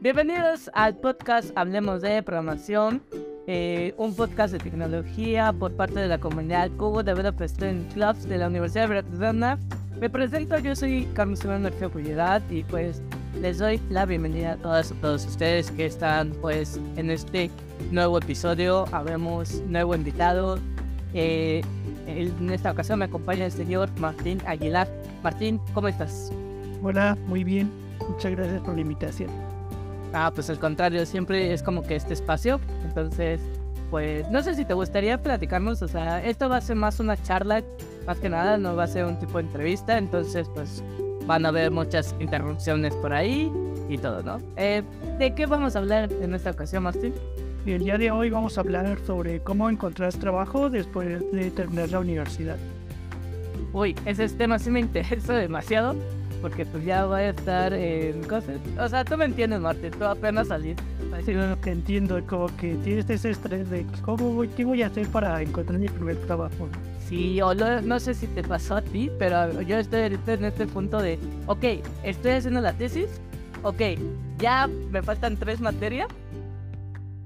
Bienvenidos al podcast Hablemos de Programación, eh, un podcast de tecnología por parte de la comunidad Google Developer Student Clubs de la Universidad de Barcelona. Me presento, yo soy Carlos Iván García Pulledad y pues les doy la bienvenida a todas y todos ustedes que están pues en este nuevo episodio. Habemos nuevo invitado. Eh, en esta ocasión me acompaña el señor Martín Aguilar. Martín, ¿cómo estás? Hola, muy bien. Muchas gracias por la invitación. Ah, pues al contrario, siempre es como que este espacio. Entonces, pues no sé si te gustaría platicarnos, o sea, esto va a ser más una charla, más que nada, no va a ser un tipo de entrevista, entonces pues van a haber muchas interrupciones por ahí y todo, ¿no? Eh, ¿De qué vamos a hablar en esta ocasión, Martín? El día de hoy vamos a hablar sobre cómo encontrar trabajo después de terminar la universidad. Uy, ese tema sí me interesa demasiado porque pues ya voy a estar en cosas. O sea, tú me entiendes, Martín, tú apenas saliste. Sí, bueno, que entiendo, como que tienes ese estrés de cómo voy, qué voy a hacer para encontrar mi primer trabajo. Sí, o no sé si te pasó a ti, pero yo estoy ahorita en este punto de, ok, estoy haciendo la tesis, ok, ya me faltan tres materias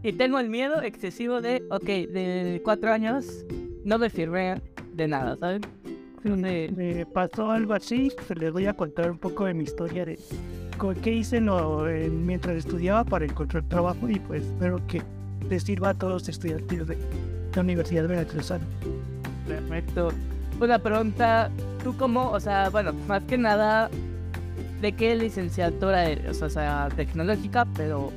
y tengo el miedo excesivo de, ok, de cuatro años no me sirve de nada, ¿sabes? Me pasó algo así, se les voy a contar un poco de mi historia de qué hice no, mientras estudiaba para encontrar trabajo y pues espero que les sirva a todos los estudiantes de la Universidad de Veracruzana. Perfecto. Una pregunta, ¿tú cómo, o sea, bueno, más que nada, ¿de qué licenciatura eres? O sea, tecnológica, pero...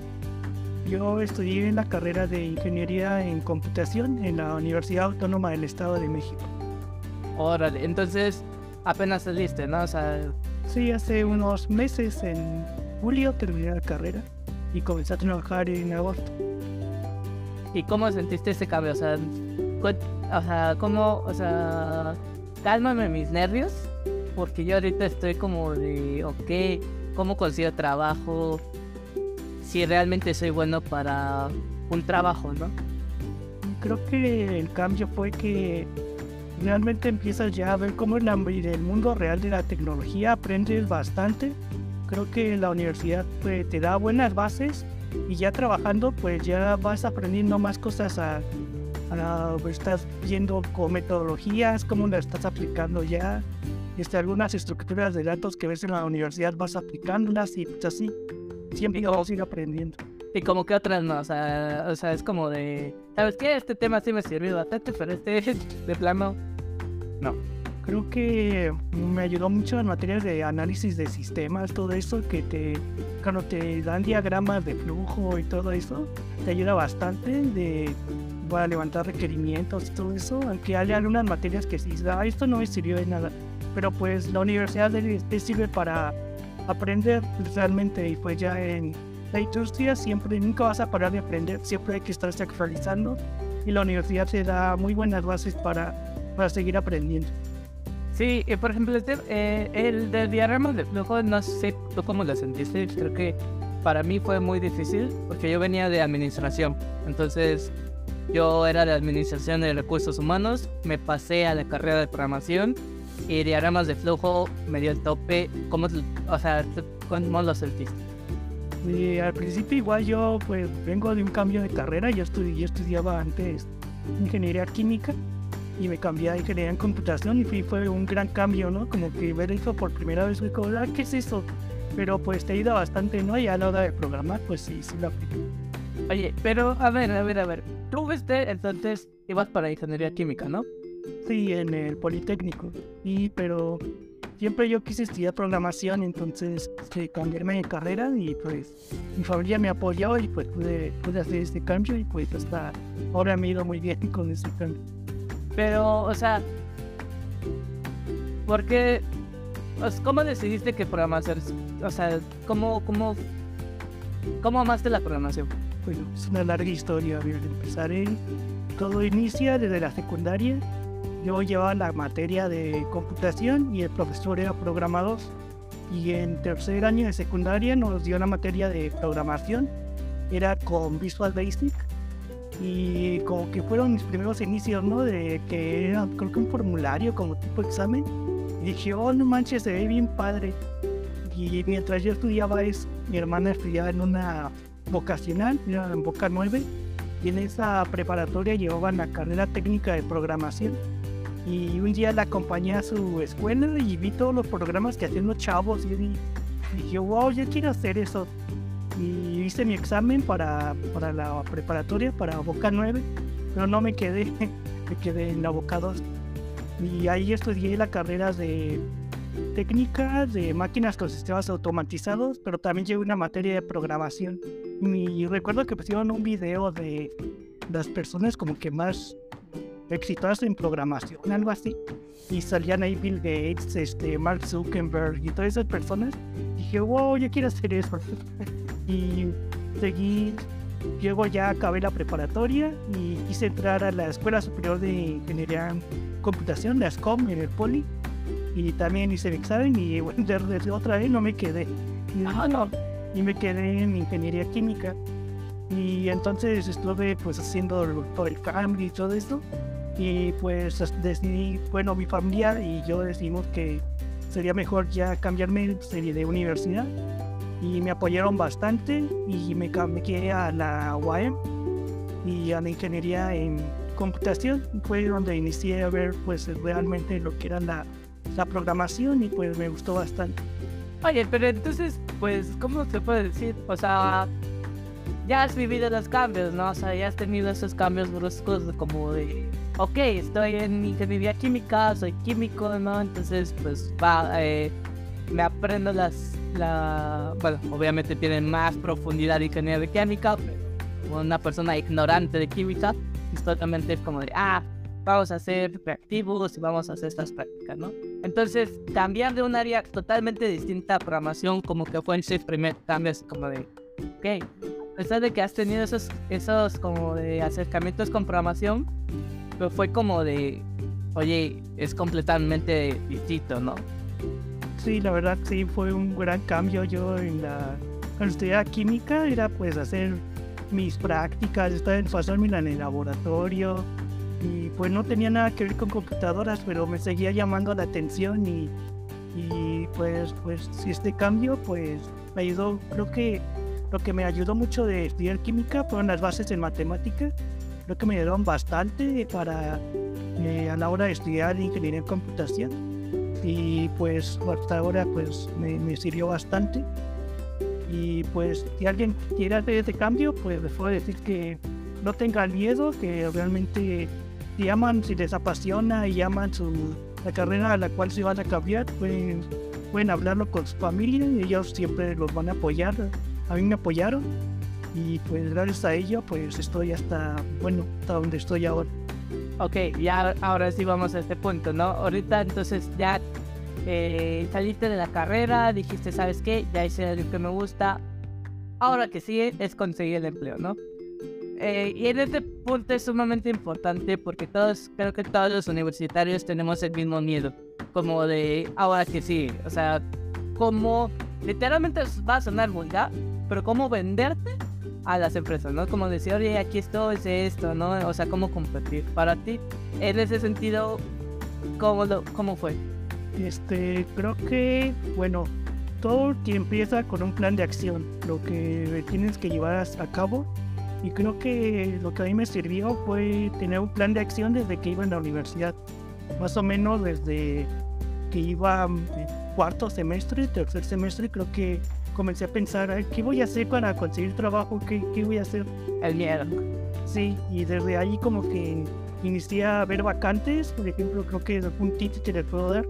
Yo estudié en la carrera de Ingeniería en Computación en la Universidad Autónoma del Estado de México. Órale, entonces apenas saliste, ¿no? O sea... Sí, hace unos meses, en julio, terminé la carrera y comencé a trabajar en agosto. ¿Y cómo sentiste ese cambio? O sea, o sea, ¿cómo, o sea, cálmame mis nervios? Porque yo ahorita estoy como de, ok, ¿cómo consigo trabajo? Si realmente soy bueno para un trabajo, ¿no? Creo que el cambio fue que realmente empiezas ya a ver cómo en el mundo real de la tecnología aprendes bastante. Creo que la universidad pues, te da buenas bases y ya trabajando pues ya vas aprendiendo más cosas a, pues, estás viendo como metodologías, cómo las estás aplicando ya. Este, algunas estructuras de datos que ves en la universidad vas aplicándolas y pues así. Siempre vamos a ir aprendiendo. Y como que otras no, o sea, o sea, es como de, ¿sabes qué? Este tema sí me sirvió bastante, pero este de plano, no. Creo que me ayudó mucho en materias de análisis de sistemas, todo eso, que te, cuando te dan diagramas de flujo y todo eso, te ayuda bastante de, para levantar requerimientos y todo eso, aunque hay algunas materias que sí, ah, esto no me sirvió de nada, pero pues la universidad te sirve para aprender realmente y pues ya en la industria siempre, nunca vas a parar de aprender, siempre hay que estarse actualizando y la universidad te da muy buenas bases para, para seguir aprendiendo. Sí, por ejemplo, eh, el de diagrama de flujo, no sé tú cómo lo sentiste, creo que para mí fue muy difícil porque yo venía de administración, entonces yo era de administración de recursos humanos, me pasé a la carrera de programación y diagramas de flujo me dio el tope, ¿cómo, o sea, cómo lo sentiste? Y al principio igual yo pues vengo de un cambio de carrera, yo, yo estudiaba antes ingeniería química y me cambié a ingeniería en computación y fue un gran cambio, ¿no? Como que ver eso por primera vez fue como, ah, ¿qué es eso? Pero pues te ayuda bastante, ¿no? Y a la hora de programar, pues sí, sí lo aplico. Oye, pero a ver, a ver, a ver. Tú viste entonces ibas para ingeniería química, ¿no? Sí, en el Politécnico. Y pero siempre yo quise estudiar programación, entonces este, cambiarme de carrera y pues mi familia me apoyó y pues pude, pude hacer este cambio y pues hasta ahora me he ido muy bien con este cambio. Pero, o sea, ¿por qué? ¿Cómo decidiste que programación? O sea, ¿cómo, cómo, cómo amaste la programación? Bueno, es una larga historia. Empezaré, todo inicia desde la secundaria yo llevaba la materia de computación y el profesor era programador. Y en tercer año de secundaria nos dio la materia de programación. Era con Visual Basic. Y como que fueron mis primeros inicios, ¿no? De que era, creo que un formulario como tipo examen. Y dije, oh, no manches, se ve bien padre. Y mientras yo estudiaba eso, mi hermana estudiaba en una vocacional, en Boca 9, y en esa preparatoria llevaban la carrera técnica de programación. Y un día la acompañé a su escuela y vi todos los programas que hacían los chavos y dije, wow, yo quiero hacer eso. Y hice mi examen para, para la preparatoria, para Boca 9, pero no me quedé, me quedé en la Boca 2. Y ahí estudié la carrera de técnica de máquinas con sistemas automatizados, pero también llevé una materia de programación. Y recuerdo que pusieron un video de las personas como que más exitosas en programación, algo así. Y salían ahí Bill Gates, este, Mark Zuckerberg y todas esas personas. Y dije, wow, yo quiero hacer eso. y seguí, llego ya, acabé la preparatoria y quise entrar a la Escuela Superior de Ingeniería en Computación, la SCOM, en el Poli. Y también hice el examen y desde otra vez no me quedé. Ah, no. Y me quedé en Ingeniería Química. Y entonces estuve pues haciendo todo el cambio y todo esto y pues decidí, bueno, mi familia y yo decidimos que sería mejor ya cambiarme de universidad y me apoyaron bastante y me cambié a la UAM y a la ingeniería en computación fue donde inicié a ver pues realmente lo que era la, la programación y pues me gustó bastante. Oye, pero entonces, pues, ¿cómo se puede decir? O sea, ya has vivido los cambios, ¿no? O sea, ya has tenido esos cambios bruscos como de ok, estoy en ingeniería química, soy químico, ¿no? Entonces, pues va, eh, me aprendo las, la, bueno, obviamente tienen más profundidad de ingeniería química, pero una persona ignorante de química, es totalmente como de, ah, vamos a hacer reactivos y vamos a hacer estas prácticas, ¿no? Entonces, cambiar de un área totalmente distinta a programación, como que fue en ese primer cambio, es como de, ok, a pesar de que has tenido esos, esos como de acercamientos con programación, pero fue como de, oye, es completamente distinto, ¿no? Sí, la verdad sí, fue un gran cambio. Yo en la, cuando estudiaba química era pues hacer mis prácticas, estar en pasarme en el laboratorio y pues no tenía nada que ver con computadoras, pero me seguía llamando la atención y, y pues, pues este cambio pues me ayudó, creo que lo que me ayudó mucho de estudiar química fueron las bases en matemáticas creo que me ayudaron bastante para eh, a la hora de estudiar ingeniería en computación. Y pues hasta ahora pues me, sirvió bastante. Y pues si alguien quiere hacer este cambio pues les puedo decir que no tengan miedo que realmente si aman si les apasiona y aman su la carrera a la cual se van a cambiar pueden, pueden hablarlo con su familia. Y ellos siempre los van a apoyar. A mí me apoyaron y pues gracias a ello pues estoy hasta, bueno, hasta donde estoy ahora. Ok, ya ahora sí vamos a este punto, ¿no? Ahorita entonces ya eh, saliste de la carrera, dijiste, ¿sabes qué? Ya hice lo que me gusta. Ahora que sigue es conseguir el empleo, ¿no? Eh, y en este punto es sumamente importante porque todos, creo que todos los universitarios tenemos el mismo miedo, como de ahora que sí, o sea, como literalmente va a sonar vulgar, pero cómo venderte a las empresas, ¿no? Como decir, oye, aquí estoy, es esto, ¿no? O sea, cómo competir. Para ti, en ese sentido, ¿cómo, cómo fue? Este, creo que, bueno, todo empieza con un plan de acción, lo que tienes que llevar a cabo. Y creo que lo que a mí me sirvió fue tener un plan de acción desde que iba en la universidad. Más o menos desde que iba cuarto semestre, tercer semestre, creo que comencé a pensar, ¿qué voy a hacer para conseguir trabajo? ¿Qué, qué voy a hacer? El miedo. Sí, y desde ahí como que inicié a ver vacantes, por ejemplo, creo que es un tip que les puedo dar.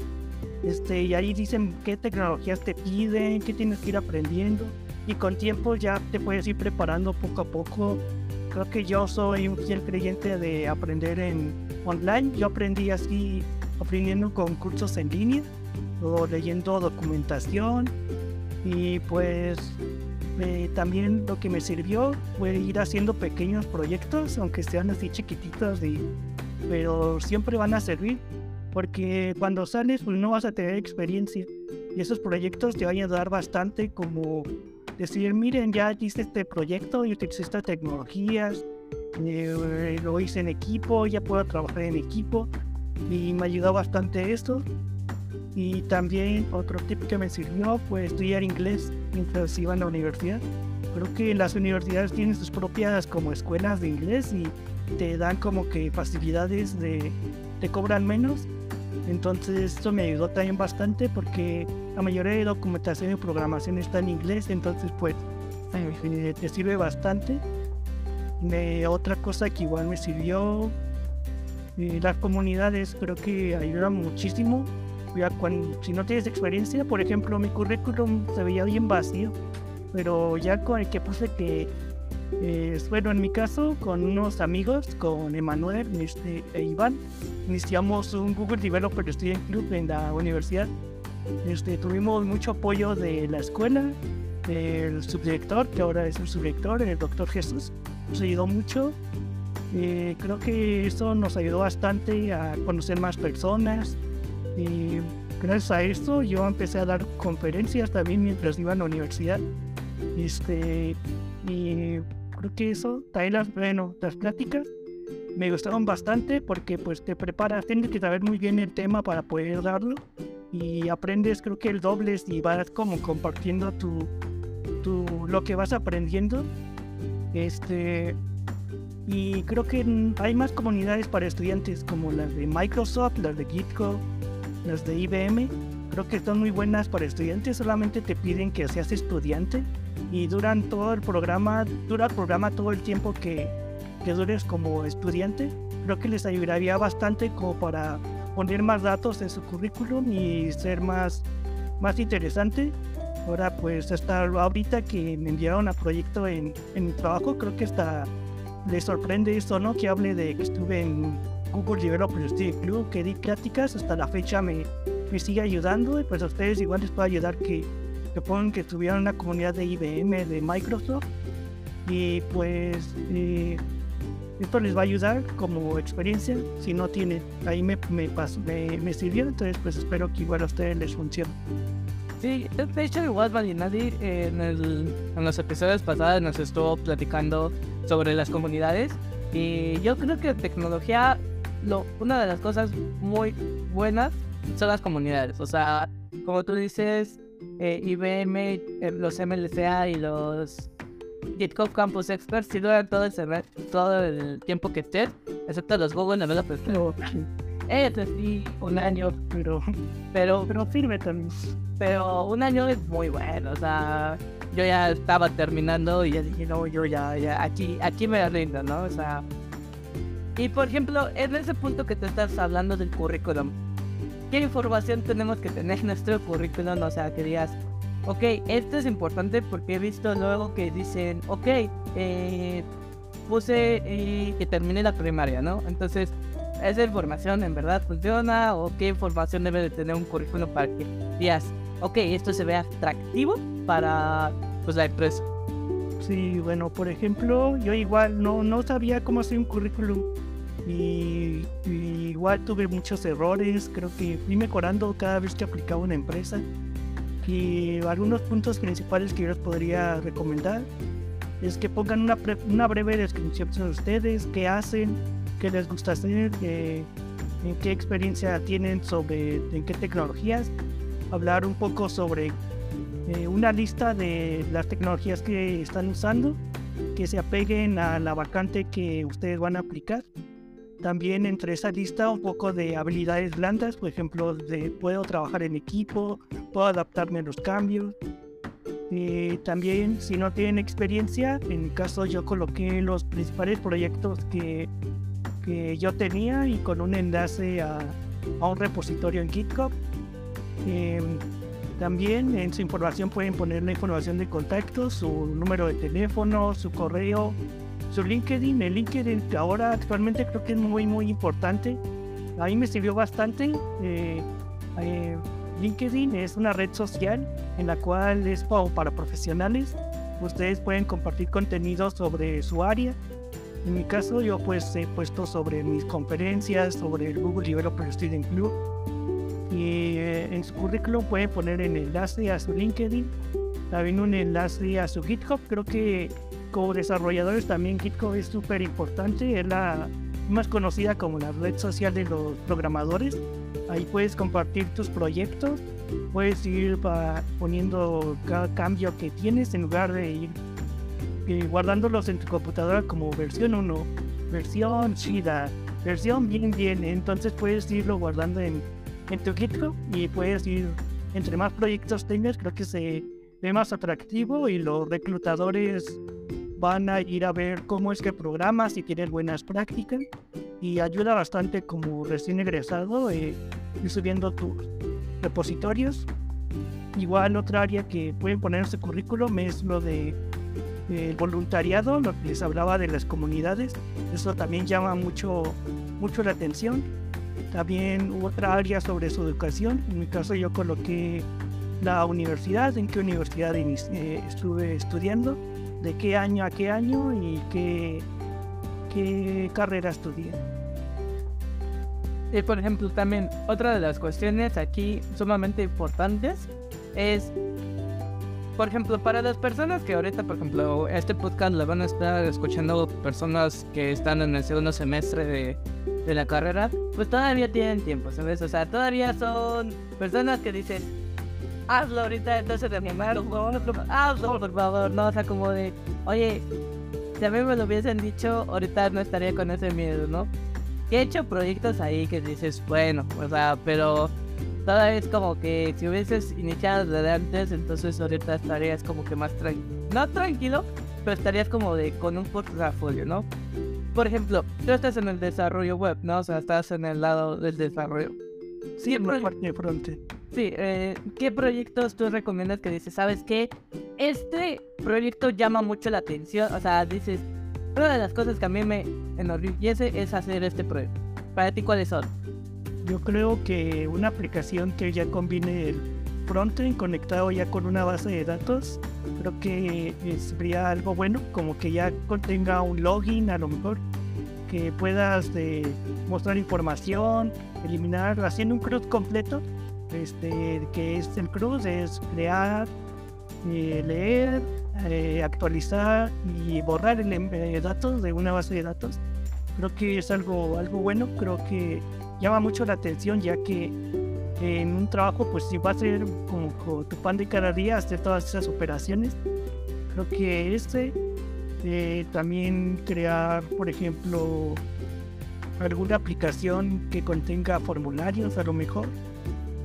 Este, y ahí dicen qué tecnologías te piden, qué tienes que ir aprendiendo. Y con tiempo ya te puedes ir preparando poco a poco. Creo que yo soy un fiel creyente de aprender en online. Yo aprendí así, aprendiendo con cursos en línea, o leyendo documentación, y pues eh, también lo que me sirvió fue ir haciendo pequeños proyectos, aunque sean así chiquititos, y, pero siempre van a servir, porque cuando sales pues no vas a tener experiencia. Y esos proyectos te van a ayudar bastante como decir, miren, ya hice este proyecto y utilicé estas tecnologías, eh, lo hice en equipo, ya puedo trabajar en equipo y me ayudó bastante esto. Y también otro tip que me sirvió fue estudiar inglés mientras iba a la universidad. Creo que las universidades tienen sus propias como escuelas de inglés y te dan como que facilidades de te cobran menos. Entonces esto me ayudó también bastante porque la mayoría de documentación y programación está en inglés, entonces pues eh, te sirve bastante. otra cosa que igual me sirvió, eh, las comunidades creo que ayudan muchísimo. Cuando, si no tienes experiencia, por ejemplo, mi currículum se veía bien vacío, pero ya con el que puse que eh, bueno, en mi caso, con unos amigos, con Emanuel este, e Iván, iniciamos un Google Developer Student Club en la universidad. Este, tuvimos mucho apoyo de la escuela, del subdirector, que ahora es el subdirector, el doctor Jesús. Nos ayudó mucho. Eh, creo que eso nos ayudó bastante a conocer más personas. Y gracias a esto yo empecé a dar conferencias también mientras iba a la universidad. Este, y creo que eso, también las, bueno, las pláticas me gustaron bastante porque pues te preparas, tienes que saber muy bien el tema para poder darlo y aprendes creo que el doble y vas como compartiendo tu, tu lo que vas aprendiendo. Este y creo que hay más comunidades para estudiantes como las de Microsoft, las de GitHub, las de IBM. Creo que son muy buenas para estudiantes, solamente te piden que seas estudiante y duran todo el programa, dura el programa todo el tiempo que, que dures como estudiante. Creo que les ayudaría bastante como para poner más datos en su currículum y ser más, más interesante. Ahora pues hasta ahorita que me enviaron a proyecto en, en mi trabajo, creo que hasta les sorprende esto, ¿no? Que hable de que estuve en Google Developer Study Club, que di pláticas, hasta la fecha me, me sigue ayudando y pues a ustedes igual les puede ayudar que que ponen que estuvieron en una comunidad de IBM, de Microsoft, y pues eh, esto les va a ayudar como experiencia. Si no tiene, ahí me, me, me, sirvió, entonces pues espero que igual a ustedes les funcione. Sí, de hecho igual Valinadi en, en los episodios pasados nos estuvo platicando sobre las comunidades y yo creo que tecnología, lo, una de las cosas muy buenas son las comunidades. O sea, como tú dices, eh, IBM, eh, los MLCA y los GitHub Campus Experts si duran todo el, todo el tiempo que estés, excepto los Google Developers. Pero, eh, sí, un año, pero, pero, pero firme también. Pero un año es muy bueno, o sea, yo ya estaba terminando y ya dije, no, yo ya, ya, aquí, aquí me rindo, ¿no? O sea, y por ejemplo, en ese punto que te estás hablando del currículum, ¿qué información tenemos que tener en nuestro currículum? O sea, que digas, ok, esto es importante porque he visto luego que dicen, ok, eh, puse eh, que termine la primaria, ¿no? Entonces, ¿esa información en verdad funciona? ¿O qué información debe de tener un currículum para que digas, ok, esto se vea atractivo para pues, la empresa? Sí, bueno, por ejemplo, yo igual no, no sabía cómo hacer un currículum y, igual tuve muchos errores, creo que fui mejorando cada vez que aplicaba una empresa. Y algunos puntos principales que yo les podría recomendar es que pongan una, una breve descripción de ustedes, qué hacen, qué les gusta hacer, en qué experiencia tienen sobre en qué tecnologías, hablar un poco sobre eh, una lista de las tecnologías que están usando, que se apeguen a la vacante que ustedes van a aplicar también entre esa lista un poco de habilidades blandas, por ejemplo, de puedo trabajar en equipo, puedo adaptarme a los cambios. Eh, también, si no tienen experiencia, en mi caso yo coloqué los principales proyectos que, que yo tenía y con un enlace a, a un repositorio en GitHub. Eh, también en su información pueden poner la información de contacto, su número de teléfono, su correo, su LinkedIn, el LinkedIn ahora actualmente creo que es muy muy importante. A mí me sirvió bastante. Eh, eh, LinkedIn es una red social en la cual es para profesionales. Ustedes pueden compartir contenido sobre su área. En mi caso yo pues he puesto sobre mis conferencias, sobre el Google Developer Student Club. Y eh, en su currículum pueden poner el enlace a su LinkedIn, también un enlace a su GitHub. Creo que como desarrolladores también GitHub es súper importante, es la, más conocida como la red social de los programadores. Ahí puedes compartir tus proyectos, puedes ir poniendo cada cambio que tienes en lugar de ir eh, guardándolos en tu computadora como versión 1, versión chida, versión bien bien. Entonces puedes irlo guardando en, en tu GitHub y puedes ir, entre más proyectos tengas, creo que se ve más atractivo y los reclutadores van a ir a ver cómo es que programas, si tienes buenas prácticas y ayuda bastante como recién egresado eh, ir subiendo tus repositorios. Igual otra área que pueden poner en su currículum es lo de el voluntariado, lo que les hablaba de las comunidades. Eso también llama mucho, mucho la atención. También otra área sobre su educación. En mi caso yo coloqué la universidad, en qué universidad eh, estuve estudiando de qué año a qué año y qué, qué carrera estudié. Y por ejemplo, también otra de las cuestiones aquí sumamente importantes es, por ejemplo, para las personas que ahorita, por ejemplo, este podcast lo van a estar escuchando personas que están en el segundo semestre de, de la carrera, pues todavía tienen tiempo, ¿sabes? O sea, todavía son personas que dicen, hazlo ahorita, entonces de mi hazlo por favor, no, o sea, como de, oye, si a mí me lo hubiesen dicho, ahorita no estaría con ese miedo, ¿no? He hecho proyectos ahí que dices, bueno, o sea, pero toda vez como que si hubieses iniciado desde antes, entonces ahorita estarías como que más tranquilo, no tranquilo, pero estarías como de con un portafolio, ¿no? Por ejemplo, tú estás en el desarrollo web, ¿no? O sea, estás en el lado del desarrollo. La parte de fronte. Sí, eh, ¿qué proyectos tú recomiendas que dices, sabes qué? Este proyecto llama mucho la atención, o sea, dices, una de las cosas que a mí me enorgullece es hacer este proyecto. Para ti, ¿cuáles son? Yo creo que una aplicación que ya combine el frontend conectado ya con una base de datos, creo que sería algo bueno, como que ya contenga un login a lo mejor que puedas mostrar información, eliminar, haciendo un CRUD completo, este, que es el CRUD, es crear, eh, leer, eh, actualizar y borrar el, em, datos de una base de datos. Creo que es algo, algo bueno, creo que llama mucho la atención ya que en un trabajo pues si va a ser como, tu pan de cada día hacer todas esas operaciones. Creo que este eh, también crear, por ejemplo, alguna aplicación que contenga formularios a lo mejor,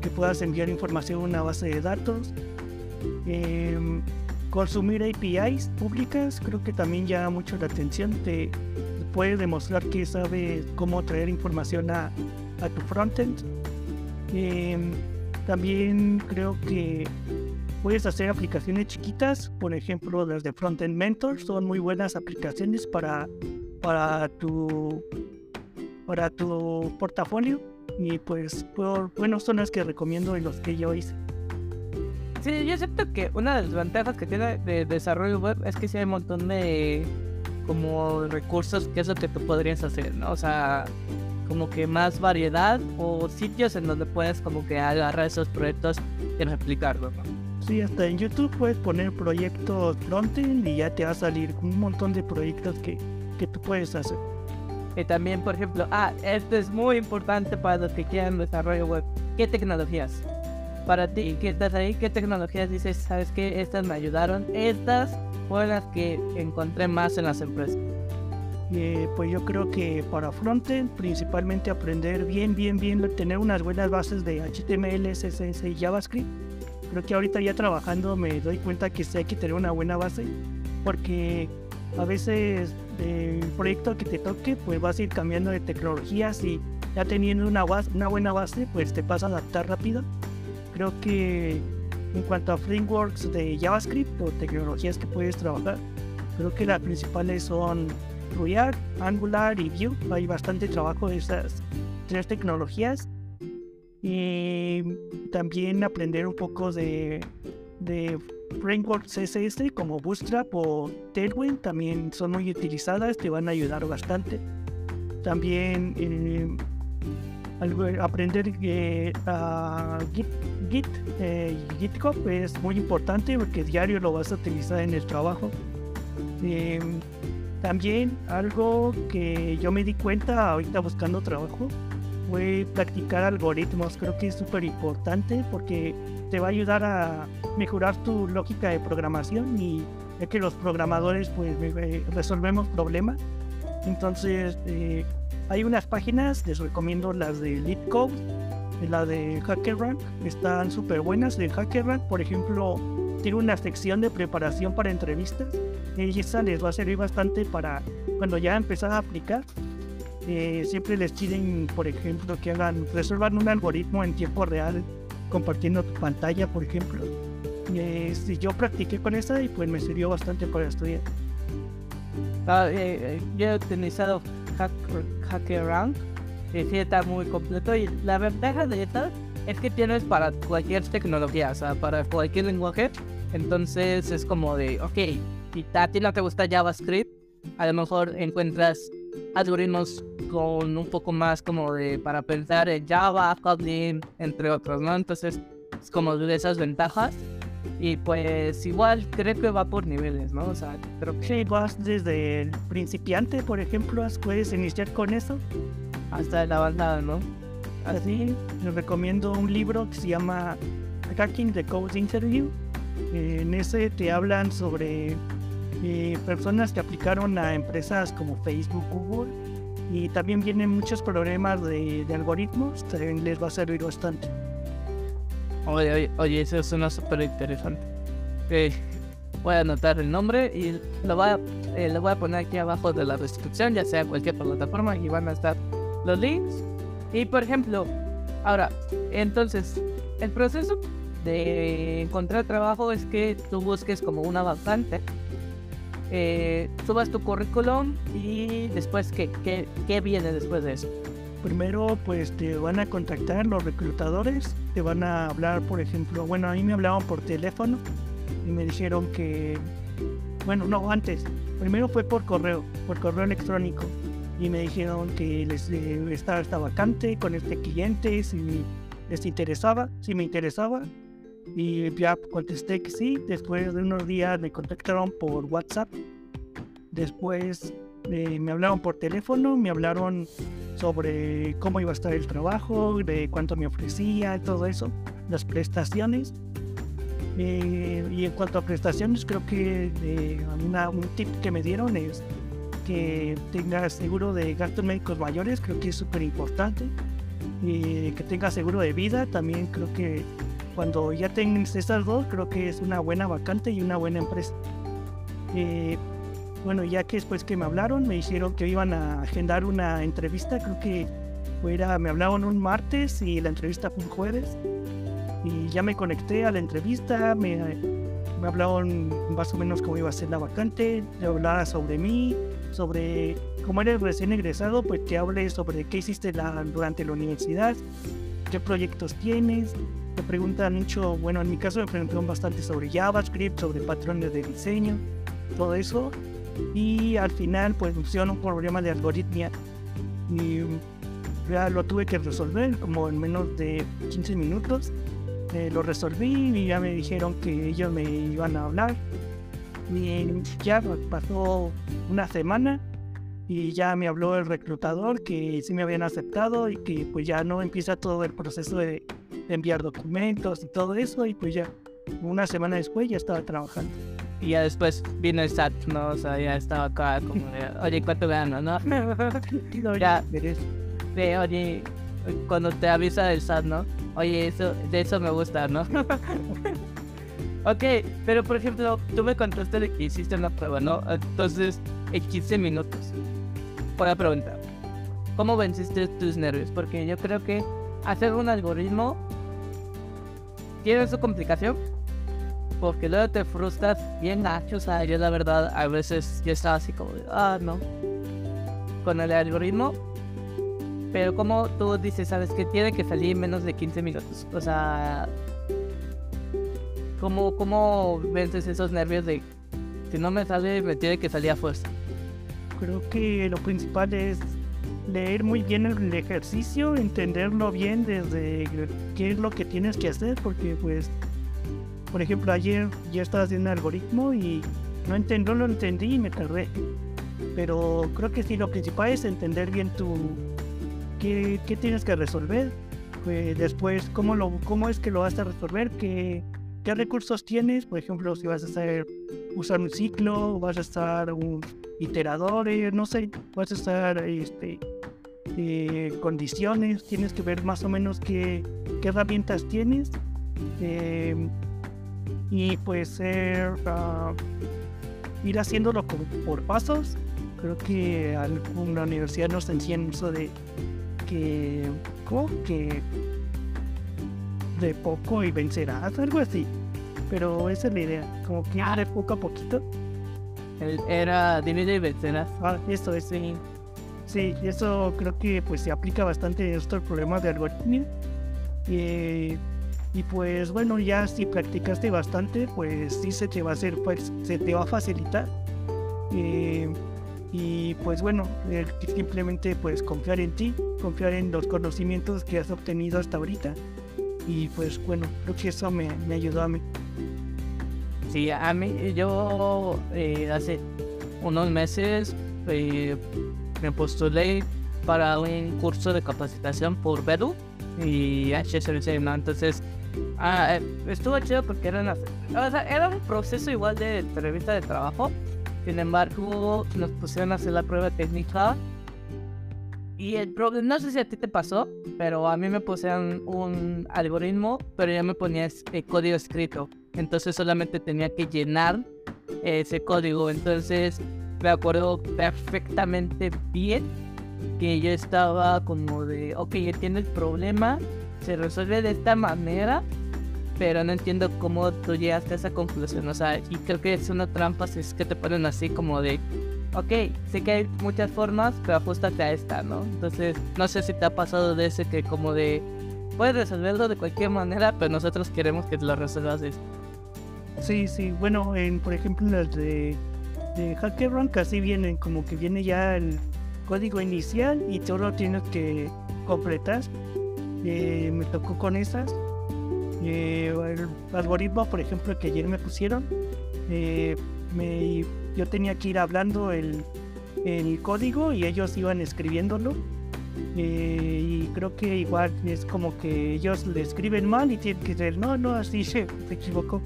que puedas enviar información a una base de datos. Em, consumir APIs públicas creo que también llama mucho la atención. Te, puede demostrar que sabes cómo traer información a, tu frontend. Em, también creo que Puedes hacer aplicaciones chiquitas, por ejemplo las de Frontend Mentor, son muy buenas aplicaciones para, para, tu, para tu portafolio y pues por, bueno, son las que recomiendo y los que yo hice. Sí, yo acepto que una de las ventajas que tiene de desarrollo web es que sí hay un montón de como recursos que es lo que tú podrías hacer, ¿no? O sea, como que más variedad o sitios en donde puedes como que agarrar esos proyectos y replicarlos, ¿no? Sí, hasta en YouTube puedes poner proyectos frontend y ya te va a salir un montón de proyectos que, que tú puedes hacer. Y también, por ejemplo, ah, esto es muy importante para los que quieran desarrollo web. ¿Qué tecnologías? Para ti, que estás ahí, ¿qué tecnologías dices? ¿Sabes qué? Estas me ayudaron. Estas fueron las que encontré más en las empresas. Eh, pues yo creo que para frontend, principalmente aprender bien, bien, bien, tener unas buenas bases de HTML, CSS y JavaScript creo que ahorita ya trabajando me doy cuenta que sí hay que tener una buena base, porque a veces el proyecto que te toque, pues vas a ir cambiando de tecnologías y ya teniendo una, una buena base, pues te vas a adaptar rápido. Creo que en cuanto a frameworks de JavaScript o tecnologías que puedes trabajar, creo que las principales son React, Angular y Vue. Hay bastante trabajo de esas tres tecnologías y también aprender un poco de, de frameworks CSS como Bootstrap o Tailwind también son muy utilizadas, te van a ayudar bastante. También eh, aprender eh, a Git, Git eh, GitHub es muy importante porque diario lo vas a utilizar en el trabajo. También algo que yo me di cuenta ahorita buscando trabajo fue practicar algoritmos. Creo que es súper importante porque te va a ayudar a mejorar tu lógica de programación y ya que los programadores pues resolvemos problemas. Entonces eh, hay unas páginas, les recomiendo las de LeetCode, la de HackerRank, están súper buenas. De HackerRank, por ejemplo, tiene una sección de preparación para entrevistas y esa les va a servir bastante para cuando ya empezar a aplicar. Eh, siempre les piden, por ejemplo, que hagan, resuelvan un algoritmo en tiempo real compartiendo tu pantalla, por ejemplo. Eh, si yo practiqué con esa y pues me sirvió bastante para estudiar. Ah, eh, yo he utilizado HackerRank, que sí está muy completo y la ventaja de esta es que tienes para cualquier tecnología, o sea, para cualquier lenguaje. Entonces es como de, ok, si a ti no te gusta JavaScript, a lo mejor encuentras algoritmos con un poco más como de para pensar en Java, Kotlin, entre otros, ¿no? Entonces es como de esas ventajas. Y pues igual creo que va por niveles, ¿no? O sea, creo que... vas desde el principiante, por ejemplo, puedes iniciar con eso. Hasta el avanzado, ¿no? Así, les recomiendo un libro que se llama Hacking the Code Interview. En ese te hablan sobre eh, personas que aplicaron a empresas como Facebook, Google y también vienen muchos problemas de, algoritmos, también les va a servir bastante. Oye, oye, oye eso suena súper interesante. Eh, voy a anotar el nombre y lo voy, a, eh, lo voy a poner aquí abajo de la descripción, ya sea cualquier plataforma, y van a estar los links. Y por ejemplo, ahora, entonces, el proceso de encontrar trabajo es que tú busques como una vacante eh, subas tu currículum y después, ¿qué, ¿qué, qué, viene después de eso? Primero, pues te van a contactar los reclutadores, te van a hablar, por ejemplo, bueno, a mí me hablaban por teléfono y me dijeron que, bueno, no, antes, primero fue por correo, por correo electrónico y me dijeron que les eh, estaba esta vacante con este cliente, si les interesaba, si me interesaba, y ya contesté que sí. Después de unos días me contactaron por WhatsApp. Después eh, me hablaron por teléfono, me hablaron sobre cómo iba a estar el trabajo, de cuánto me ofrecía, todo eso, las prestaciones. Eh, y en cuanto a prestaciones, creo que eh, un tip que me dieron es que tengas seguro de gastos médicos mayores, creo que es súper importante. Y que tenga seguro de vida, también creo que cuando ya tengas estas dos, creo que es una buena vacante y una buena empresa. Eh, bueno, ya que después que me hablaron, me dijeron que iban a agendar una entrevista, creo que fuera, me hablaron un martes y la entrevista fue un jueves. Y ya me conecté a la entrevista, me, me hablaron más o menos cómo iba a ser la vacante, le hablaba sobre mí, sobre cómo eres recién egresado, pues que hable sobre qué hiciste la, durante la universidad, qué proyectos tienes, me preguntan mucho, bueno, en mi caso me preguntaron bastante sobre JavaScript, sobre patrones de diseño, todo eso. Y al final, pues pusieron un problema de algoritmia y ya lo tuve que resolver como en menos de 15 minutos. Eh, lo resolví y ya me dijeron que ellos me iban a hablar. Y ya pasó una semana y ya me habló el reclutador que sí me habían aceptado y que pues ya no empieza todo el proceso de enviar documentos y todo eso y pues ya una semana después ya estaba trabajando. Y ya después vino el SAT, ¿no? O sea, ya estaba acá como oye, ¿cuánto gano, no? ya, de, oye, cuando te avisa el SAT, ¿no? Oye, eso, de eso me gusta, ¿no? ok, pero por ejemplo, tú me contaste de que hiciste una prueba, ¿no? Entonces, en 15 minutos. Voy a preguntar, ¿cómo venciste tus nervios? Porque yo creo que hacer un algoritmo tiene su complicación. Porque luego te frustras bien gacho. O sea, yo la verdad a veces yo estaba así como, ah, no. Con el algoritmo. Pero como tú dices, sabes que tiene que salir en menos de 15 minutos. O sea, ¿cómo, cómo vences esos nervios de si no me sale, me tiene que salir a fuerza? Creo que lo principal es leer muy bien el ejercicio, entenderlo bien desde qué es lo que tienes que hacer, porque pues, por ejemplo, ayer ya estaba haciendo un algoritmo y no, entendí, no lo entendí y me tardé. pero creo que sí, lo principal es entender bien tu, qué, qué tienes que resolver, pues después cómo, lo, cómo es que lo vas a resolver, qué, qué recursos tienes, por ejemplo, si vas a hacer, usar un ciclo, vas a estar un iterador, no sé, vas a estar este, eh, condiciones, tienes que ver más o menos qué, qué herramientas tienes eh, y pues ir haciéndolo por pasos. Creo que alguna universidad nos enseña eso de que, ¿cómo? que de poco y vencerás, algo así. Pero esa es la idea, como que de poco a poquito. Era divide y vencerás. Ah, esto es. Sí. sí, eso creo que pues se aplica bastante a estos problemas de algoritmia. y pues bueno, ya si practicaste bastante, pues sí se te va a hacer, pues se te va a facilitar. y pues bueno, simplemente pues confiar en ti, confiar en los conocimientos que has obtenido hasta ahorita y pues bueno, creo que eso me, me ayudó a mí. Sí, a mí, yo eh, hace unos meses eh, me postulé para un curso de capacitación por Bedu y HSBC, ¿no? Entonces, ah, eh, estuvo chido porque era, o sea, era un proceso igual de entrevista de trabajo. Sin embargo, nos pusieron a hacer la prueba técnica y el problema, no sé si a ti te pasó, pero a mí me pusieron un algoritmo, pero ya me ponía el código escrito. Entonces solamente tenía que llenar ese código. Entonces me acuerdo perfectamente bien que yo estaba como de, ok, entiendo el problema, se resuelve de esta manera, pero no entiendo cómo tú llegaste a esa conclusión. O sea, y creo que es una trampa si es que te ponen así como de, ok, sé que hay muchas formas, pero ajustate a esta, ¿no? Entonces, no sé si te ha pasado de ese que como de, puedes resolverlo de cualquier manera, pero nosotros queremos que lo resuelvas de Sí, sí, bueno, en, por ejemplo, las de, de HackerRank así vienen, como que viene ya el código inicial y solo tienes que completar. Eh, me tocó con esas. Eh, el algoritmo, por ejemplo, que ayer me pusieron, eh, me yo tenía que ir hablando el, el código y ellos iban escribiéndolo. Eh, y creo que igual es como que ellos le escriben mal y tienen que decir, no, no, así se, se equivocó.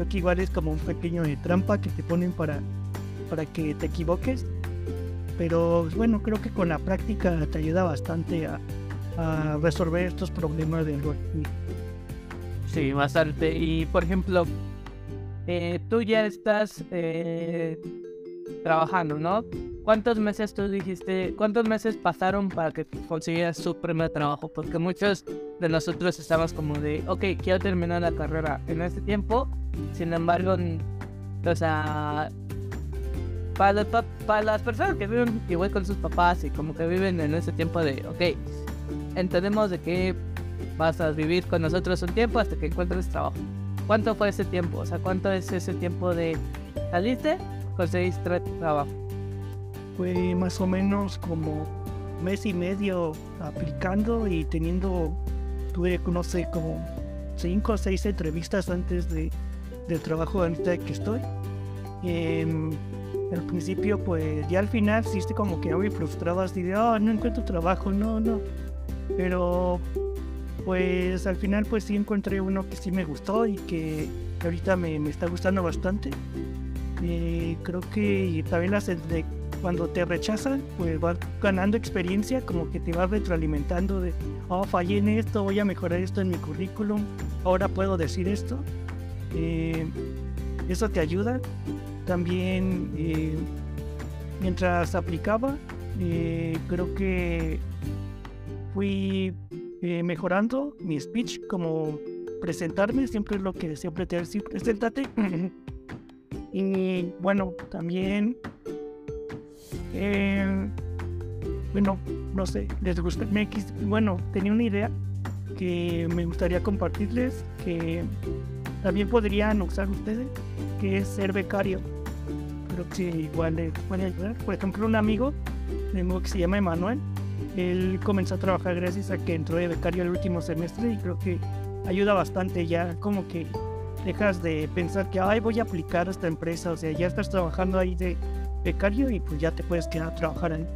Creo que igual es como un pequeño de trampa que te ponen para, para que te equivoques. Pero bueno, creo que con la práctica te ayuda bastante a, a resolver estos problemas de algoritmo. Sí, bastante. Y por ejemplo, eh, tú ya estás eh, trabajando, ¿no? ¿Cuántos meses tú dijiste, cuántos meses pasaron para que consiguieras su primer trabajo? Porque muchos de nosotros estamos como de, ok, quiero terminar la carrera en este tiempo, sin embargo, o sea, para, para las personas que viven igual con sus papás y como que viven en ese tiempo de, ok, entendemos de que vas a vivir con nosotros un tiempo hasta que encuentres trabajo. ¿Cuánto fue ese tiempo? O sea, ¿cuánto es ese tiempo de saliste, conseguiste trabajo? Fue más o menos como mes y medio aplicando y teniendo, tuve, no sé, como cinco o seis entrevistas antes de, del trabajo este que estoy. Em, al principio, pues ya al final sí como que muy frustrado, así de, oh, no encuentro trabajo, no, no. Pero pues al final pues sí encontré uno que sí me gustó y que ahorita me, está gustando bastante. Eh, creo que también las de cuando te rechazan, pues vas ganando experiencia, como que te vas retroalimentando de, oh, fallé en esto, voy a mejorar esto en mi currículum, ahora puedo decir esto. Eh, eso te ayuda. También eh, mientras aplicaba, creo que fui eh, mejorando mi speech, como presentarme, siempre es lo que siempre te decir, preséntate. y bueno, también, eh, bueno, no sé, les gusta, me, bueno, tenía una idea que me gustaría compartirles, que también podrían usar ustedes, que es ser becario. Creo que igual les puede ayudar. Por ejemplo, un amigo, que se llama Emanuel, él comenzó a trabajar gracias a que entró de becario el último semestre y creo que ayuda bastante ya como que dejas de pensar que ay voy a aplicar a esta empresa o sea ya estás trabajando ahí de becario y pues ya te puedes quedar a trabajar ahí.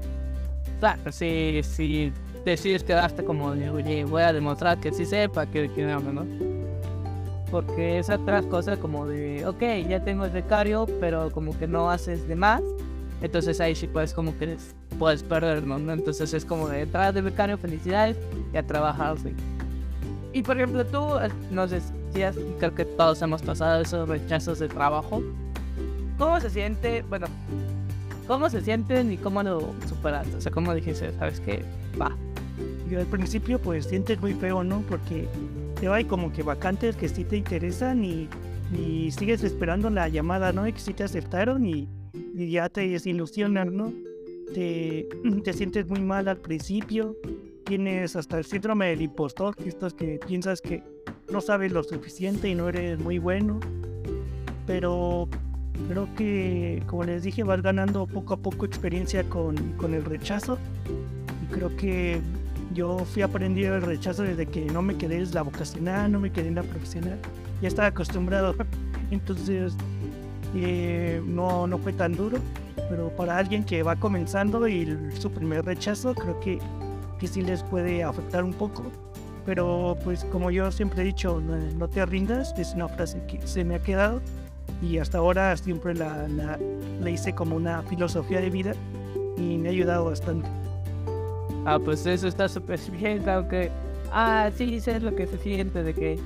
Claro, si, si decides quedarte como de, oye, voy a demostrar que sí sepa que, que ¿no? Porque es otra cosa como de, ok, ya tengo el becario, pero como que no haces de más. Entonces ahí sí puedes como que puedes perder, ¿no? Entonces es como de entrada de becario, felicidades y a trabajar, sí. Y por ejemplo, tú eh, nos decías, creo que todos hemos pasado esos rechazos de trabajo. ¿Cómo se siente? Bueno, ¿cómo se sienten y cómo lo superaste? O sea, ¿cómo dijiste, sabes qué? Va. Yo al principio pues sientes muy feo, ¿no? Porque te hay como que vacantes que sí te interesan y, y sigues esperando la llamada, ¿no? Y que sí te aceptaron y, y ya te desilusionan, ¿no? Te, te sientes muy mal al principio tienes hasta el síndrome del impostor, que es que piensas que no sabes lo suficiente y no eres muy bueno. Pero creo que, como les dije, vas ganando poco a poco experiencia con, con el rechazo. Y creo que yo fui aprendiendo el rechazo desde que no me quedé en la vocacional, no me quedé en la profesional. Ya estaba acostumbrado. Entonces, eh, no, no fue tan duro. Pero para alguien que va comenzando y su primer rechazo, creo que que sí les puede afectar un poco. Pero pues como yo siempre he dicho, no, te rindas, es una frase que se me ha quedado y hasta ahora siempre la, la, hice como una filosofía de vida y me ha ayudado bastante. Ah, pues eso está súper bien, aunque... Ah, sí, sé lo que se siente de que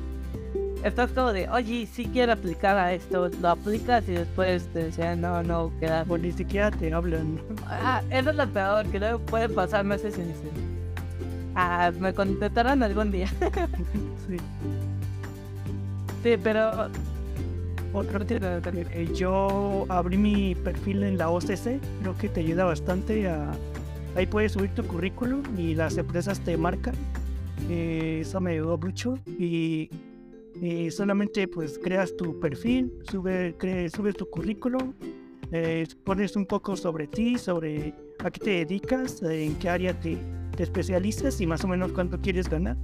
estás como de, oye, si quiero aplicar a esto, lo aplicas y después te dicen, no, no, queda. Pues ni siquiera te hablan. Ah, eso es lo peor, que luego puede pasar meses y dicen, Ah, me contestarán algún día. sí. Sí, pero. Eh, yo abrí mi perfil en la OCC, creo que te ayuda bastante. Ahí puedes subir tu currículum y las empresas te marcan. Eh, eso me ayudó mucho y eh, solamente pues creas tu perfil, sube, subes tu currículum, pones un poco sobre ti, sobre a qué te dedicas, en qué área te, te especializas y más o menos cuánto quieres ganar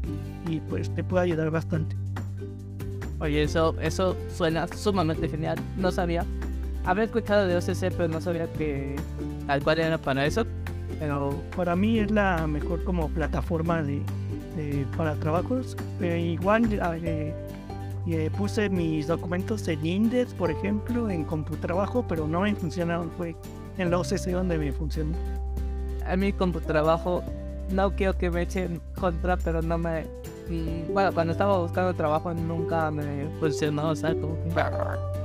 y pues te puede ayudar bastante. Oye, eso, eso suena sumamente genial. No sabía. Había escuchado de OCC, pero no sabía que tal cual era para eso. Pero para mí es la mejor como plataforma de, para trabajos. igual eh, eh, puse mis documentos en Index, por ejemplo, en CompuTrabajo, pero no me funcionaron. Fue en la OCC donde me funcionó. A mí CompuTrabajo no quiero que me echen contra, pero no me. Bueno, cuando estaba buscando trabajo nunca me funcionó, o sea, como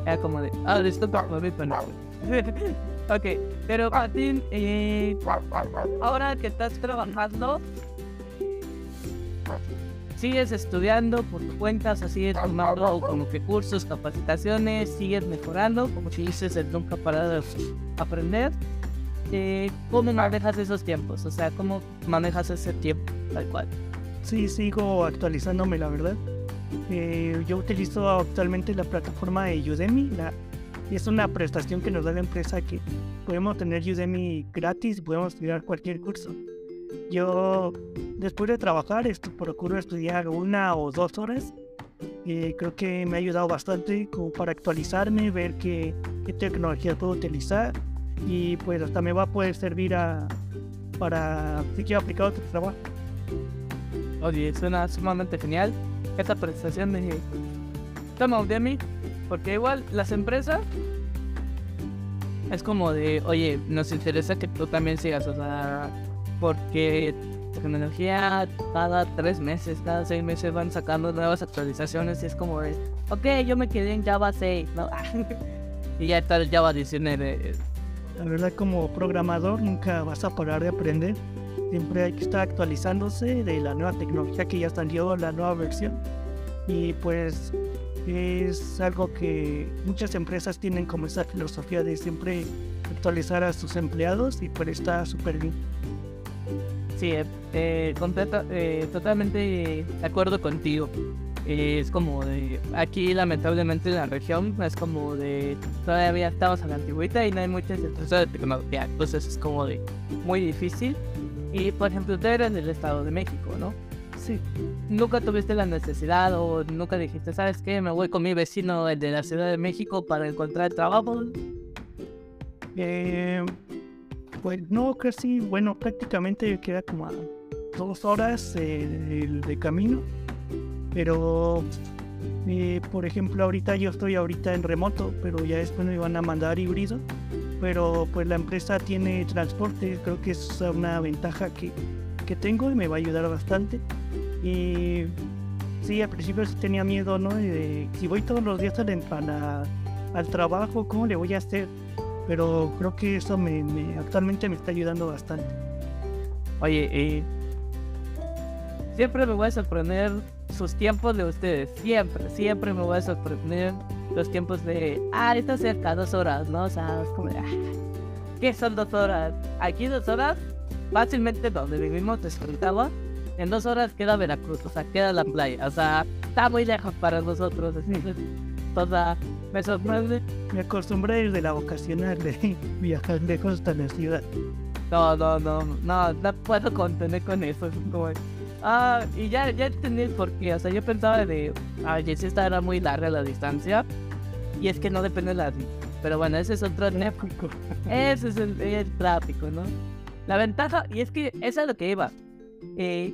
era como de, ah, listo, ok, pero Martín, eh, ahora que estás trabajando, sigues estudiando por tu cuenta, o sigues tomando como que cursos, capacitaciones, sigues mejorando, como si dices, el nunca parar de aprender. Eh, ¿cómo manejas esos tiempos? O sea, ¿cómo manejas ese tiempo tal cual? Sí, sigo actualizándome, la verdad. Eh, yo utilizo actualmente la plataforma de Udemy. La, es una prestación que nos da la empresa que podemos tener Udemy gratis podemos estudiar cualquier curso. Yo, después de trabajar, esto, procuro estudiar una o dos horas. Creo que me ha ayudado bastante como para actualizarme, ver qué, qué tecnología puedo utilizar y pues hasta me va a poder servir a, para si quiero aplicar otro trabajo. Oye, suena sumamente genial esta presentación de Toma Udemy, porque igual las empresas es como de, oye, nos interesa que tú también sigas, o sea, porque tecnología cada tres meses, cada seis meses van sacando nuevas actualizaciones y es como de, ok, yo me quedé en Java 6, ¿no? y ya está el Java 19 la verdad como programador nunca vas a parar de aprender. Siempre hay que estar actualizándose de la nueva tecnología que ya salió, la nueva versión. Y pues es algo que muchas empresas tienen como esa filosofía de siempre actualizar a sus empleados y pues está súper bien. Sí, eh, eh, eh totalmente de acuerdo contigo es como de aquí lamentablemente en la región es como de todavía estamos en la antigüita y no hay muchas empresas de tecnología entonces es como de muy difícil y por ejemplo tú eres del estado de México no sí. Nunca tuviste la necesidad o nunca dijiste sabes qué me voy con mi vecino de la ciudad de México para encontrar trabajo Eh, pues no, casi, bueno, prácticamente queda como a dos horas eh, de camino. Pero, eh, por ejemplo, ahorita yo estoy ahorita en remoto, pero ya después me van a mandar híbrido. Pero pues la empresa tiene transporte, creo que es una ventaja que, que tengo y me va a ayudar bastante. Y sí, al principio sí tenía miedo, ¿no? De, si voy todos los días al, al trabajo, ¿cómo le voy a hacer? Pero creo que eso me, actualmente me está ayudando bastante. Oye, eh, siempre me voy a sorprender sus tiempos de ustedes. Siempre, siempre me voy a sorprender los tiempos de, ah, está cerca, dos horas, ¿no? O sea, es como, ah, ¿qué son dos horas? Aquí dos horas, fácilmente donde vivimos, desfrutaba, en dos horas queda Veracruz, o sea, queda la playa, o sea, está muy lejos para nosotros, así, toda, me sorprende. Me acostumbré a ir de la vocacional de viajar lejos hasta la ciudad. No, no, no, no, no puedo contener con eso, es como... Ah, y ya, ya entendí por qué. O sea, yo pensaba de. Ah, si esta era muy larga la distancia. Y es que no depende de la. Pero bueno, ese es otro tráfico. ese es el, tráfico, ¿no? La ventaja, y es que esa es lo que iba. Eh,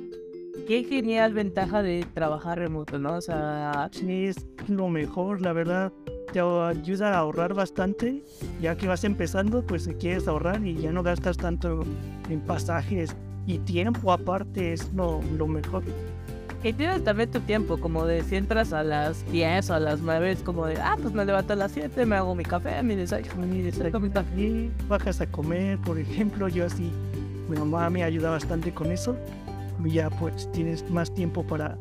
qué genial ventaja de trabajar remoto, ¿no? O sea. Sí, es lo mejor, la verdad. Te ayuda a ahorrar bastante. Ya que vas empezando, pues quieres ahorrar y ya no gastas tanto en pasajes y tiempo aparte es lo, lo mejor. Y tienes también tu tiempo, como de si entras a las 10 o a las 9, es como de, ah, pues me levanto a las 7, me hago mi café, mi desayuno, mi desayuno, mi café. Bajas a comer, por ejemplo, yo así, mi mamá me ayuda bastante con eso. Y ya pues tienes más tiempo para,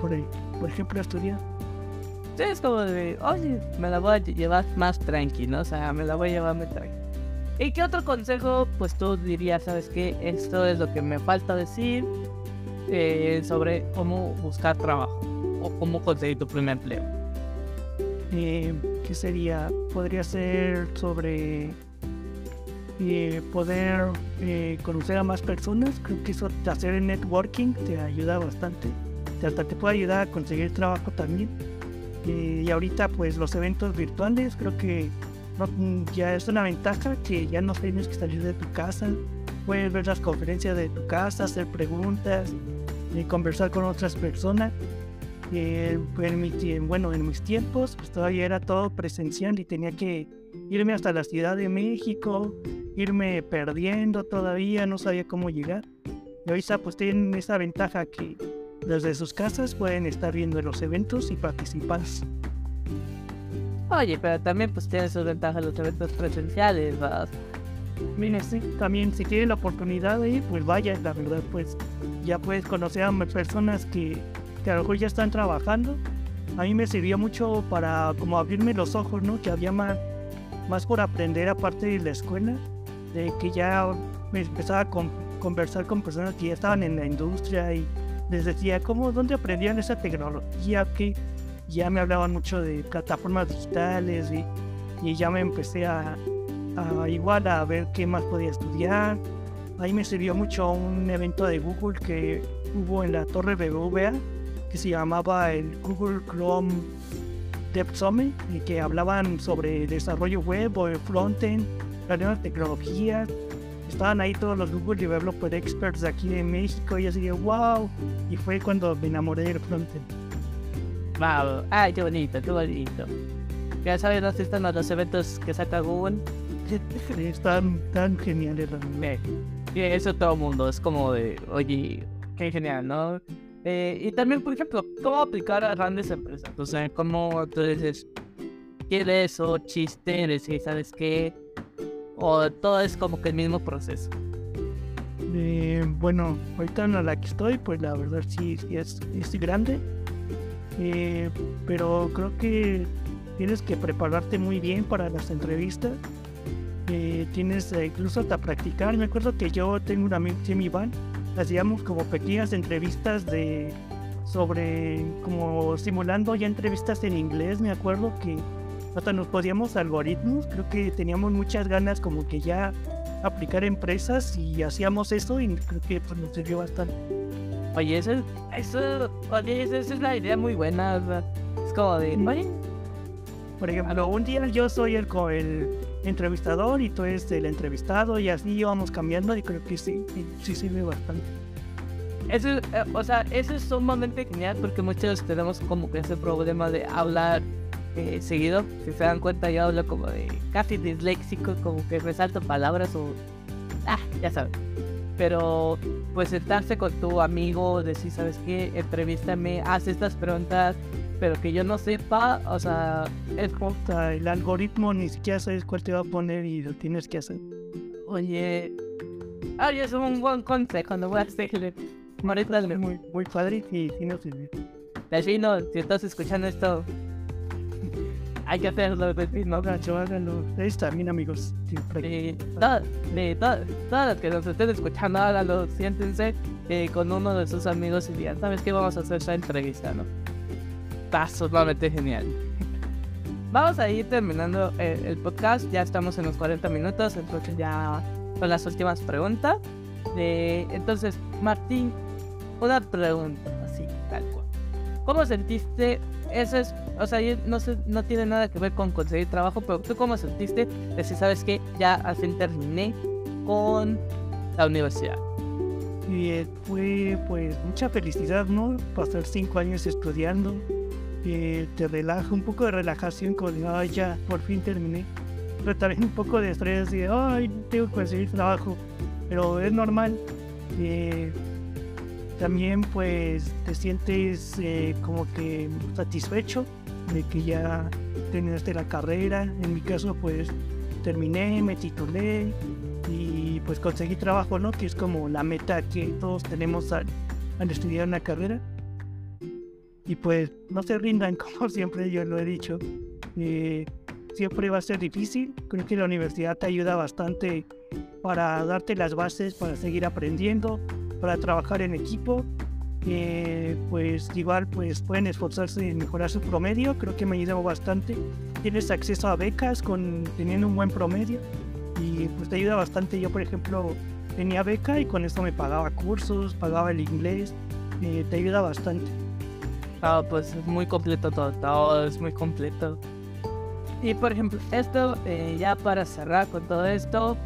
por, por ejemplo, estudiar. Sí, es como de, oye, me la voy a llevar más tranqui, ¿no? O sea, me la voy a llevar más tranqui. ¿Y qué otro consejo, pues tú dirías, sabes qué? Esto es lo que me falta decir eh, sobre cómo buscar trabajo o cómo conseguir tu primer empleo. Eh, ¿Qué sería? Podría ser sobre eh, poder conocer a más personas. Creo que eso de hacer el networking te ayuda bastante. Hasta te puede ayudar a conseguir trabajo también. y ahorita pues los eventos virtuales creo que ya es una ventaja que ya no tienes que salir de tu casa. Puedes ver las conferencias de tu casa, hacer preguntas, y conversar con otras personas. Eh, en bueno, en mis tiempos, pues todavía era todo presencial y tenía que irme hasta la Ciudad de México, irme perdiendo todavía, no sabía cómo llegar. Y ahorita pues tienen esa ventaja que desde sus casas pueden estar viendo los eventos y participar. Oye, pero también pues tiene sus ventajas los eventos presenciales, ¿verdad? Mire, sí, también si tiene la oportunidad de ir, pues vaya, la verdad, pues ya puedes conocer a personas que, que a lo mejor ya están trabajando. A mí me sirvió mucho para como abrirme los ojos, ¿no? Que había más, más por aprender aparte de la escuela, de que ya me empezaba a conversar con personas que ya estaban en la industria y les decía, ¿cómo, dónde aprendían esa tecnología? que ya me hablaban mucho de plataformas digitales y, y ya me empecé a, a, igual a ver qué más podía estudiar. Ahí me sirvió mucho un evento de Google que hubo en la torre BBVA que se llamaba el Google Chrome Dev Summit y que hablaban sobre desarrollo web o frontend, las nuevas tecnologías. Estaban ahí todos los Google Developer Experts de aquí de México y así de wow. Y fue cuando me enamoré del frontend. Wow, ay, qué bonito, qué bonito. Ya saben, ¿no? están los eventos que saca Google. Están tan geniales realmente. Y eso todo el mundo, es como de, oye, qué genial, ¿no? Eh, y también, por ejemplo, cómo aplicar a grandes empresas. O sea, cómo tú dices, quieres o chiste, decir, ¿sabes qué? O todo es como que el mismo proceso. Eh, bueno, ahorita en la que estoy, pues la verdad sí, sí es, es grande eh, pero creo que tienes que prepararte muy bien para las entrevistas. Eh, tienes eh, incluso hasta practicar. Me acuerdo que yo tengo un amigo, Jimmy Van, hacíamos como pequeñas entrevistas de sobre como simulando ya entrevistas en inglés. Me acuerdo que hasta nos podíamos algoritmos. Creo que teníamos muchas ganas como que ya aplicar empresas y hacíamos eso y creo que pues, nos sirvió bastante. Oye, eso, eso, oye, eso, es la idea muy buena. Es como de, Por ejemplo, un día yo soy el, el, entrevistador y tú eres el entrevistado y así vamos cambiando y creo que sí, sí sirve bastante. Eso, eh, o sea, eso es sumamente genial porque muchos tenemos como que ese problema de hablar eh, seguido. Si se dan cuenta, yo hablo como de casi disléxico, como que resalto palabras o. Ah, ya saben. Pero, pues sentarse con tu amigo, decir, ¿sabes qué? Entrevístame, haz estas preguntas, pero que yo no sepa, o sea, es como. el algoritmo ni siquiera sabes cuál te va a poner y lo tienes que hacer. Oye. Ay, es un buen consejo, no voy a hacerle. es muy, muy padre y sí nos sirve. Vecino, si estás escuchando esto, hay que hacerlo, vecino. Háganlo, háganlo. Está, bien amigos. de todas, todas las que nos estén escuchando, háganlo, siéntense eh, con uno de sus amigos y digan, ¿sabes qué? Vamos a hacer esta entrevista, ¿no? Está sumamente genial. Vamos a ir terminando el, podcast, ya estamos en los 40 minutos, entonces ya son las últimas preguntas. entonces, Martín, una pregunta así, tal cual. ¿Cómo sentiste? Eso es, o sea, no, no tiene nada que ver con conseguir trabajo, pero tú cómo sentiste de si sabes que ya al fin terminé con la universidad? Y eh, fue pues mucha felicidad, ¿no? Pasar cinco años estudiando, te relaja, un poco de relajación con, ay, ya, por fin terminé. Pero también un poco de estrés, de, ay, tengo que conseguir trabajo. Pero es normal. Eh, también pues te sientes eh, como que satisfecho de que ya terminaste la carrera. En mi caso pues terminé, me titulé y pues conseguí trabajo, ¿no? Que es como la meta que todos tenemos al, estudiar una carrera. Y pues no se rindan, como siempre yo lo he dicho. Eh, siempre va a ser difícil. Creo que la universidad te ayuda bastante para darte las bases, para seguir aprendiendo, para trabajar en equipo. Eh, pues igual pues pueden esforzarse en mejorar su promedio, creo que me ayuda bastante. Tienes acceso a becas con teniendo un buen promedio y pues te ayuda bastante. Yo por ejemplo tenía beca y con esto me pagaba cursos, pagaba el inglés, eh, te ayuda bastante. Ah, pues es muy completo todo, todo es muy completo. Y por ejemplo, esto, eh, ya para cerrar con todo esto,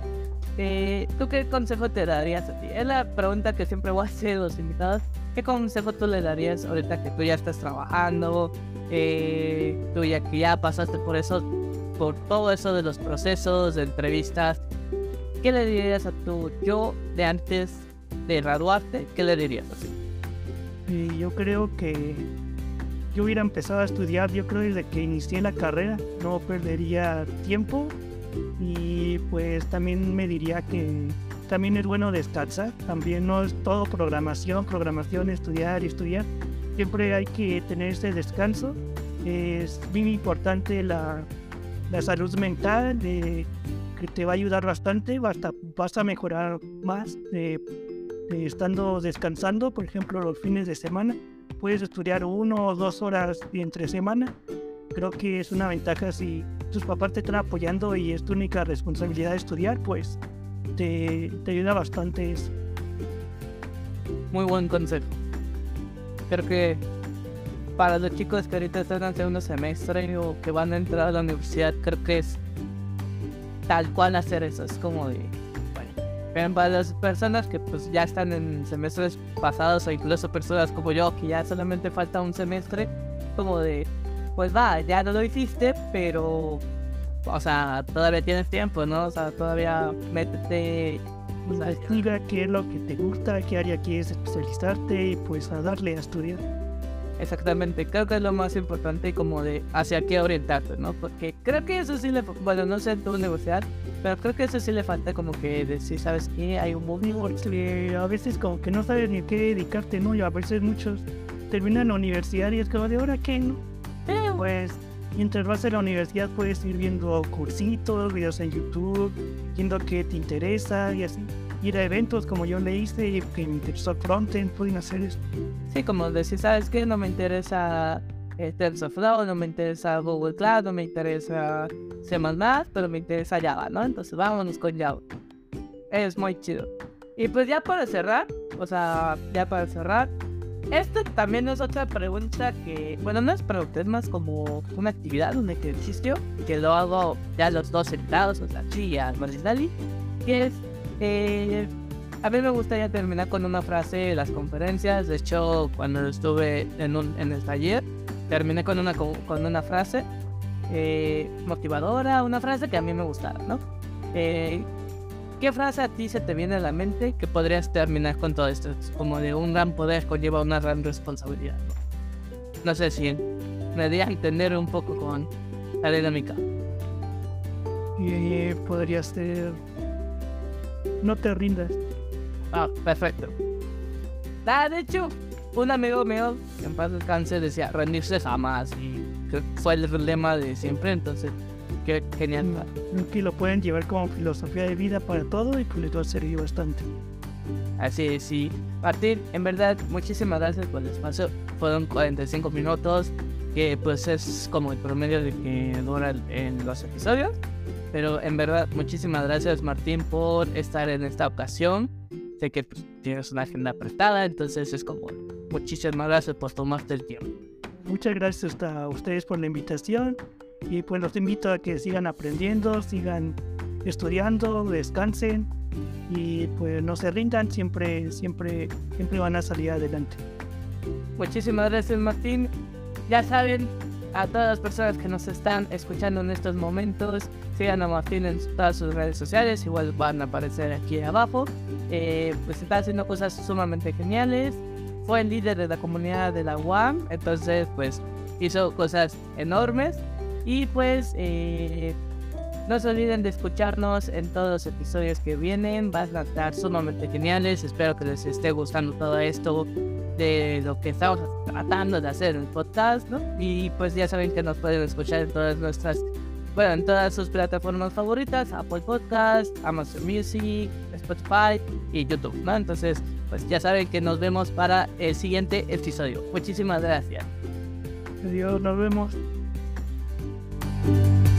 eh, ¿tú qué consejo te darías a ti? Es la pregunta que siempre voy a hacer a los invitados. ¿Qué consejo tú le darías ahorita que tú ya estás trabajando? Eh, tú ya que ya pasaste por eso, por todo eso de los procesos, de entrevistas. ¿Qué le dirías a tu yo de antes de graduarte? ¿Qué le dirías así? Y yo creo que yo hubiera empezado a estudiar, yo creo desde que inicié la carrera, no perdería tiempo y pues también me diría que también es bueno descansar, también no es todo programación, programación, estudiar estudiar, siempre hay que tener ese descanso, es muy importante la, la salud mental, que te va a ayudar bastante, vas a, vas a mejorar más estando descansando, por ejemplo los fines de semana, puedes estudiar uno o dos horas entre semana, creo que es una ventaja si tus papás te están apoyando y es tu única responsabilidad estudiar, pues te, te ayuda bastante eso. Muy buen consejo. Creo que para los chicos que ahorita están en segundo semestre o que van a entrar a la universidad, creo que es tal cual hacer eso. Es como de. Pero para las personas que pues ya están en semestres pasados o incluso personas como yo que ya solamente falta un semestre, como de pues va, ya no lo hiciste, pero, o sea, todavía tienes tiempo, ¿no? O sea, todavía métete. Investiga qué es lo que te gusta, qué área quieres especializarte y pues a darle a estudiar. Exactamente, creo que es lo más importante como de hacia qué orientarte, ¿no? Porque creo que eso sí le, bueno, no sé en tu negociar, pero creo que eso sí le falta como que decir, ¿sabes qué? Hay un movimiento. a veces como que no sabes ni qué dedicarte, ¿no? Y a veces muchos terminan la universidad y es como de ahora qué, ¿no? Pues mientras vas a la universidad puedes ir viendo cursitos, videos en YouTube, viendo qué te interesa y así. Ir a eventos como yo le hice y que me interesó frontend, pueden hacer eso. Sí, como decir, ¿sabes qué? No me interesa eh, TensorFlow, no me interesa Google Cloud, no me interesa C++, pero me interesa Java, ¿no? Entonces vámonos con Java. Es muy chido. Y pues ya para cerrar, o sea, ya para cerrar, Esta también es otra pregunta que, bueno, no es pregunta, es más como una actividad, un ejercicio que lo hago ya los dos sentados, o sea, Chilla, Marisdali, que es, eh, a mí me gustaría terminar con una frase de las conferencias, de hecho, cuando estuve en, un, en el taller, terminé con una, con una frase eh, motivadora, una frase que a mí me gustara, ¿no? Eh, ¿Qué frase a ti se te viene a la mente que podrías terminar con todo esto? Como de un gran poder conlleva una gran responsabilidad. No sé si me di a entender un poco con la dinámica. Y podría ser... No te rindas. Ah, perfecto. Ah, de hecho, un amigo mío, que en paz descanse, decía rendirse jamás. Y fue el lema de siempre, entonces Qué genial. Que lo pueden llevar como filosofía de vida para todo y pues les va a servir bastante. Así es, sí. Martín, en verdad, muchísimas gracias por el espacio. Fueron 45 minutos, que pues es como el promedio de que duran en los episodios. Pero en verdad, muchísimas gracias Martín por estar en esta ocasión. Sé que pues, tienes una agenda apretada, entonces es como muchísimas gracias por tomarte el tiempo. Muchas gracias a ustedes por la invitación y pues los invito a que sigan aprendiendo, sigan estudiando, descansen y pues no se rindan, siempre, siempre, siempre van a salir adelante. Muchísimas gracias Martín. Ya saben, a todas las personas que nos están escuchando en estos momentos, sigan a Martín en todas sus redes sociales, igual van a aparecer aquí abajo. Eh, pues está haciendo cosas sumamente geniales. Fue el líder de la comunidad de la UAM, entonces pues hizo cosas enormes y pues eh, no se olviden de escucharnos en todos los episodios que vienen. Van a estar sumamente geniales. Espero que les esté gustando todo esto de lo que estamos tratando de hacer en el podcast, ¿no? Y pues ya saben que nos pueden escuchar en todas nuestras, bueno, en todas sus plataformas favoritas, Apple Podcast, Amazon Music, Spotify y YouTube, ¿no? Entonces, pues ya saben que nos vemos para el siguiente episodio. Muchísimas gracias. Adiós, nos vemos. you